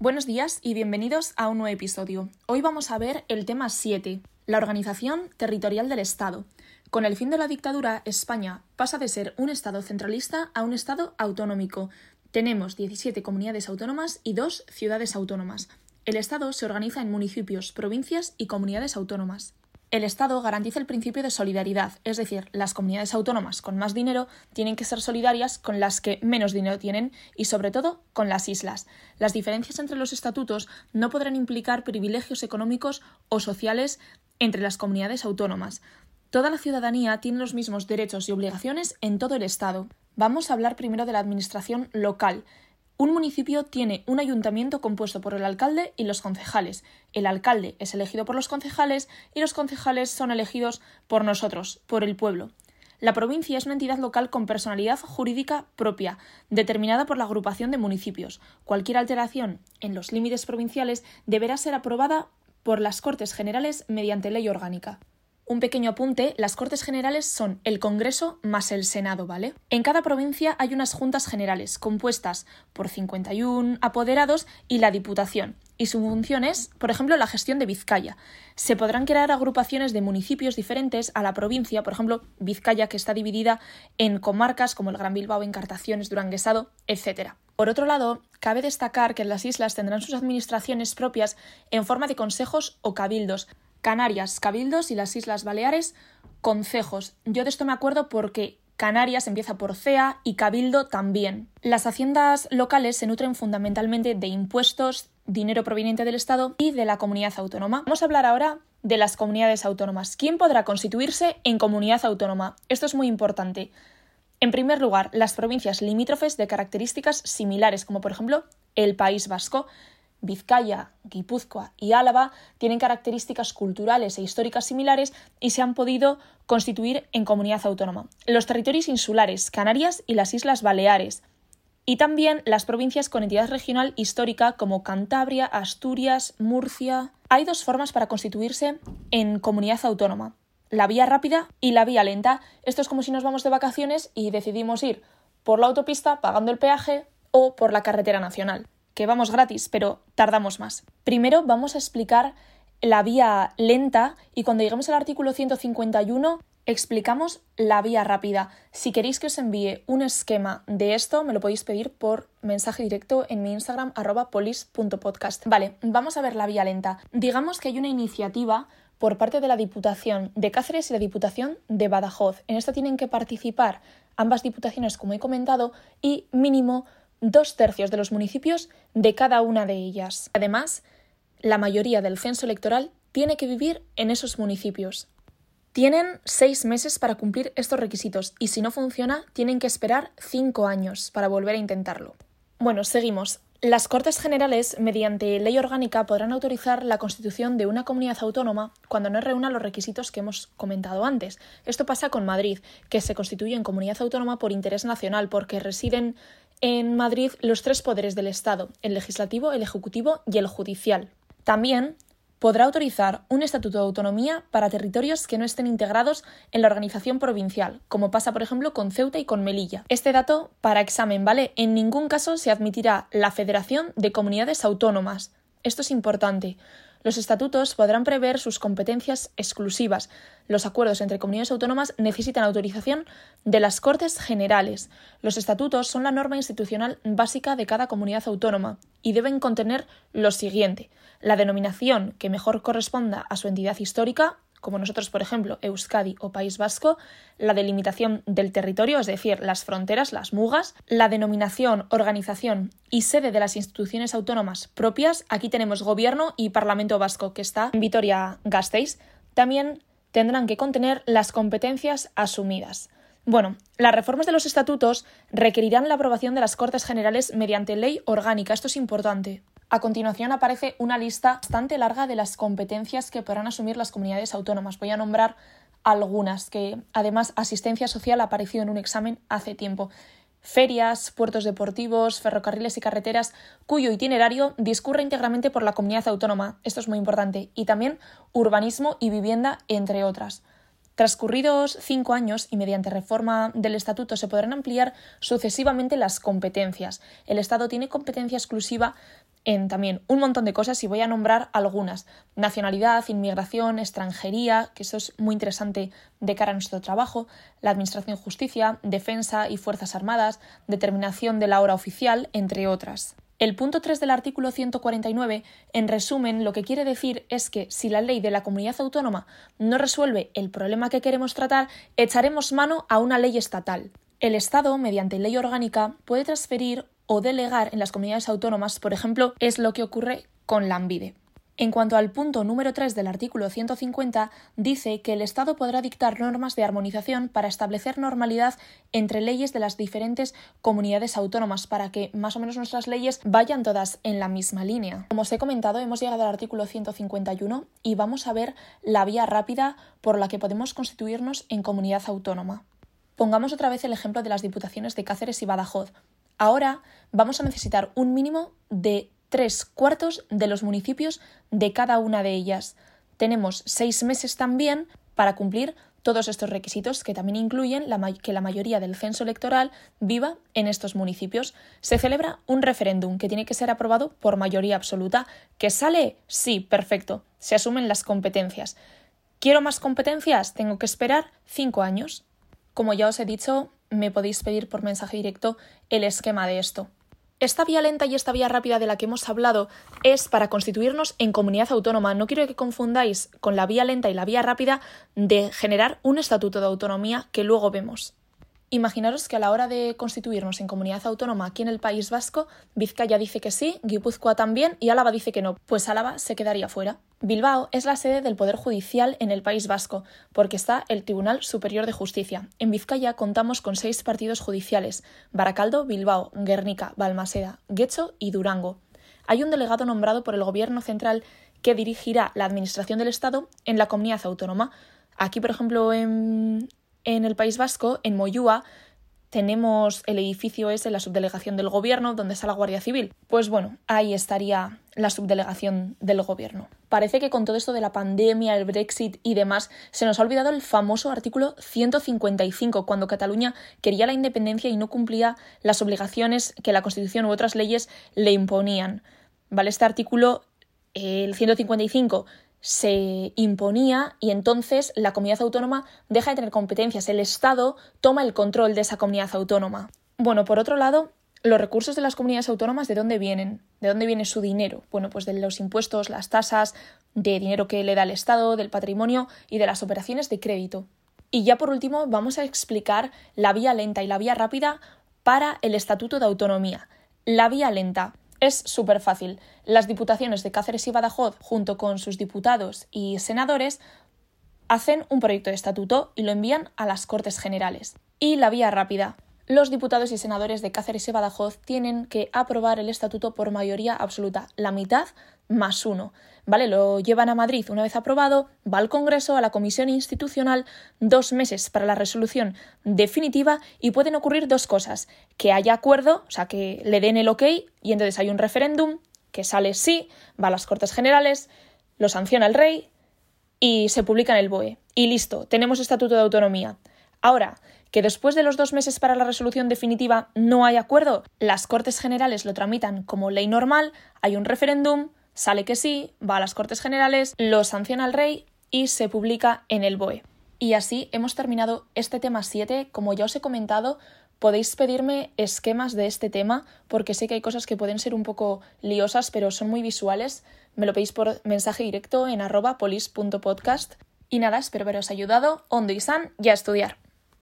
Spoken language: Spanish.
Buenos días y bienvenidos a un nuevo episodio. Hoy vamos a ver el tema 7, la organización territorial del Estado. Con el fin de la dictadura, España pasa de ser un Estado centralista a un Estado autonómico. Tenemos 17 comunidades autónomas y dos ciudades autónomas. El Estado se organiza en municipios, provincias y comunidades autónomas. El Estado garantiza el principio de solidaridad, es decir, las comunidades autónomas con más dinero tienen que ser solidarias con las que menos dinero tienen y, sobre todo, con las islas. Las diferencias entre los estatutos no podrán implicar privilegios económicos o sociales entre las comunidades autónomas. Toda la ciudadanía tiene los mismos derechos y obligaciones en todo el Estado. Vamos a hablar primero de la administración local. Un municipio tiene un ayuntamiento compuesto por el alcalde y los concejales. El alcalde es elegido por los concejales y los concejales son elegidos por nosotros, por el pueblo. La provincia es una entidad local con personalidad jurídica propia, determinada por la agrupación de municipios. Cualquier alteración en los límites provinciales deberá ser aprobada por las Cortes Generales mediante ley orgánica. Un pequeño apunte, las Cortes Generales son el Congreso más el Senado, ¿vale? En cada provincia hay unas juntas generales compuestas por 51 apoderados y la Diputación, y su función es, por ejemplo, la gestión de Vizcaya. Se podrán crear agrupaciones de municipios diferentes a la provincia, por ejemplo, Vizcaya, que está dividida en comarcas como el Gran Bilbao, Encartaciones, Duranguesado, etc. Por otro lado, cabe destacar que las islas tendrán sus administraciones propias en forma de consejos o cabildos, Canarias, Cabildos y las Islas Baleares, concejos. Yo de esto me acuerdo porque Canarias empieza por CEA y Cabildo también. Las haciendas locales se nutren fundamentalmente de impuestos, dinero proveniente del Estado y de la comunidad autónoma. Vamos a hablar ahora de las comunidades autónomas. ¿Quién podrá constituirse en comunidad autónoma? Esto es muy importante. En primer lugar, las provincias limítrofes de características similares, como por ejemplo el País Vasco. Vizcaya, Guipúzcoa y Álava tienen características culturales e históricas similares y se han podido constituir en comunidad autónoma. Los territorios insulares, Canarias y las Islas Baleares. Y también las provincias con entidad regional histórica como Cantabria, Asturias, Murcia. Hay dos formas para constituirse en comunidad autónoma. La vía rápida y la vía lenta. Esto es como si nos vamos de vacaciones y decidimos ir por la autopista pagando el peaje o por la carretera nacional que vamos gratis, pero tardamos más. Primero vamos a explicar la vía lenta y cuando lleguemos al artículo 151 explicamos la vía rápida. Si queréis que os envíe un esquema de esto, me lo podéis pedir por mensaje directo en mi Instagram arroba polis.podcast. Vale, vamos a ver la vía lenta. Digamos que hay una iniciativa por parte de la Diputación de Cáceres y la Diputación de Badajoz. En esta tienen que participar ambas diputaciones, como he comentado, y mínimo dos tercios de los municipios de cada una de ellas. Además, la mayoría del censo electoral tiene que vivir en esos municipios. Tienen seis meses para cumplir estos requisitos y si no funciona, tienen que esperar cinco años para volver a intentarlo. Bueno, seguimos. Las Cortes Generales, mediante ley orgánica, podrán autorizar la constitución de una comunidad autónoma cuando no reúna los requisitos que hemos comentado antes. Esto pasa con Madrid, que se constituye en comunidad autónoma por interés nacional, porque residen en Madrid los tres poderes del Estado, el legislativo, el ejecutivo y el judicial. También podrá autorizar un estatuto de autonomía para territorios que no estén integrados en la organización provincial, como pasa por ejemplo con Ceuta y con Melilla. Este dato para examen, ¿vale? En ningún caso se admitirá la Federación de Comunidades Autónomas. Esto es importante. Los estatutos podrán prever sus competencias exclusivas. Los acuerdos entre comunidades autónomas necesitan autorización de las Cortes Generales. Los estatutos son la norma institucional básica de cada comunidad autónoma y deben contener lo siguiente: la denominación que mejor corresponda a su entidad histórica, como nosotros, por ejemplo, Euskadi o País Vasco, la delimitación del territorio, es decir, las fronteras, las mugas, la denominación, organización y sede de las instituciones autónomas propias. Aquí tenemos Gobierno y Parlamento Vasco, que está en Vitoria-Gasteiz. También tendrán que contener las competencias asumidas. Bueno, las reformas de los estatutos requerirán la aprobación de las Cortes Generales mediante ley orgánica. Esto es importante. A continuación aparece una lista bastante larga de las competencias que podrán asumir las comunidades autónomas. Voy a nombrar algunas que además asistencia social ha aparecido en un examen hace tiempo. Ferias, puertos deportivos, ferrocarriles y carreteras cuyo itinerario discurre íntegramente por la comunidad autónoma. Esto es muy importante. Y también urbanismo y vivienda, entre otras. Transcurridos cinco años y mediante reforma del Estatuto se podrán ampliar sucesivamente las competencias. El Estado tiene competencia exclusiva en también un montón de cosas y voy a nombrar algunas. Nacionalidad, inmigración, extranjería, que eso es muy interesante de cara a nuestro trabajo, la Administración Justicia, Defensa y Fuerzas Armadas, determinación de la hora oficial, entre otras. El punto 3 del artículo 149, en resumen, lo que quiere decir es que si la ley de la comunidad autónoma no resuelve el problema que queremos tratar, echaremos mano a una ley estatal. El Estado, mediante ley orgánica, puede transferir o delegar en las comunidades autónomas, por ejemplo, es lo que ocurre con la ANVIDE. En cuanto al punto número 3 del artículo 150, dice que el Estado podrá dictar normas de armonización para establecer normalidad entre leyes de las diferentes comunidades autónomas para que más o menos nuestras leyes vayan todas en la misma línea. Como os he comentado, hemos llegado al artículo 151 y vamos a ver la vía rápida por la que podemos constituirnos en comunidad autónoma. Pongamos otra vez el ejemplo de las diputaciones de Cáceres y Badajoz. Ahora vamos a necesitar un mínimo de tres cuartos de los municipios de cada una de ellas. Tenemos seis meses también para cumplir todos estos requisitos que también incluyen que la mayoría del censo electoral viva en estos municipios. Se celebra un referéndum que tiene que ser aprobado por mayoría absoluta. ¿Que sale? Sí, perfecto. Se asumen las competencias. ¿Quiero más competencias? Tengo que esperar cinco años. Como ya os he dicho, me podéis pedir por mensaje directo el esquema de esto. Esta vía lenta y esta vía rápida de la que hemos hablado es para constituirnos en comunidad autónoma. No quiero que confundáis con la vía lenta y la vía rápida de generar un estatuto de autonomía que luego vemos. Imaginaros que a la hora de constituirnos en comunidad autónoma aquí en el País Vasco, Vizcaya dice que sí, Guipúzcoa también y Álava dice que no, pues Álava se quedaría fuera. Bilbao es la sede del Poder Judicial en el País Vasco, porque está el Tribunal Superior de Justicia. En Vizcaya contamos con seis partidos judiciales: Baracaldo, Bilbao, Guernica, Balmaseda, Guecho y Durango. Hay un delegado nombrado por el Gobierno central que dirigirá la administración del Estado en la comunidad autónoma. Aquí, por ejemplo, en, en el País Vasco, en Moyúa, tenemos el edificio ese, la subdelegación del gobierno, donde está la Guardia Civil. Pues bueno, ahí estaría la subdelegación del gobierno. Parece que con todo esto de la pandemia, el Brexit y demás, se nos ha olvidado el famoso artículo 155, cuando Cataluña quería la independencia y no cumplía las obligaciones que la Constitución u otras leyes le imponían. ¿Vale? Este artículo, el 155, se imponía y entonces la comunidad autónoma deja de tener competencias. El Estado toma el control de esa comunidad autónoma. Bueno, por otro lado, los recursos de las comunidades autónomas, ¿de dónde vienen? ¿De dónde viene su dinero? Bueno, pues de los impuestos, las tasas, de dinero que le da el Estado, del patrimonio y de las operaciones de crédito. Y ya por último, vamos a explicar la vía lenta y la vía rápida para el Estatuto de Autonomía. La vía lenta es súper fácil. Las diputaciones de Cáceres y Badajoz, junto con sus diputados y senadores, hacen un proyecto de estatuto y lo envían a las Cortes Generales. Y la vía rápida los diputados y senadores de Cáceres y Badajoz tienen que aprobar el estatuto por mayoría absoluta, la mitad más uno. ¿Vale? Lo llevan a Madrid una vez aprobado, va al Congreso, a la Comisión Institucional, dos meses para la resolución definitiva y pueden ocurrir dos cosas. Que haya acuerdo, o sea, que le den el ok y entonces hay un referéndum que sale sí, va a las Cortes Generales, lo sanciona el rey y se publica en el BOE. Y listo, tenemos estatuto de autonomía. Ahora, que después de los dos meses para la resolución definitiva no hay acuerdo, las Cortes Generales lo tramitan como ley normal, hay un referéndum, sale que sí, va a las Cortes Generales, lo sanciona el rey y se publica en el BOE. Y así hemos terminado este tema 7. Como ya os he comentado, podéis pedirme esquemas de este tema porque sé que hay cosas que pueden ser un poco liosas, pero son muy visuales. Me lo pedís por mensaje directo en arroba polis.podcast. Y nada, espero haberos ayudado, hondo y san, y a estudiar.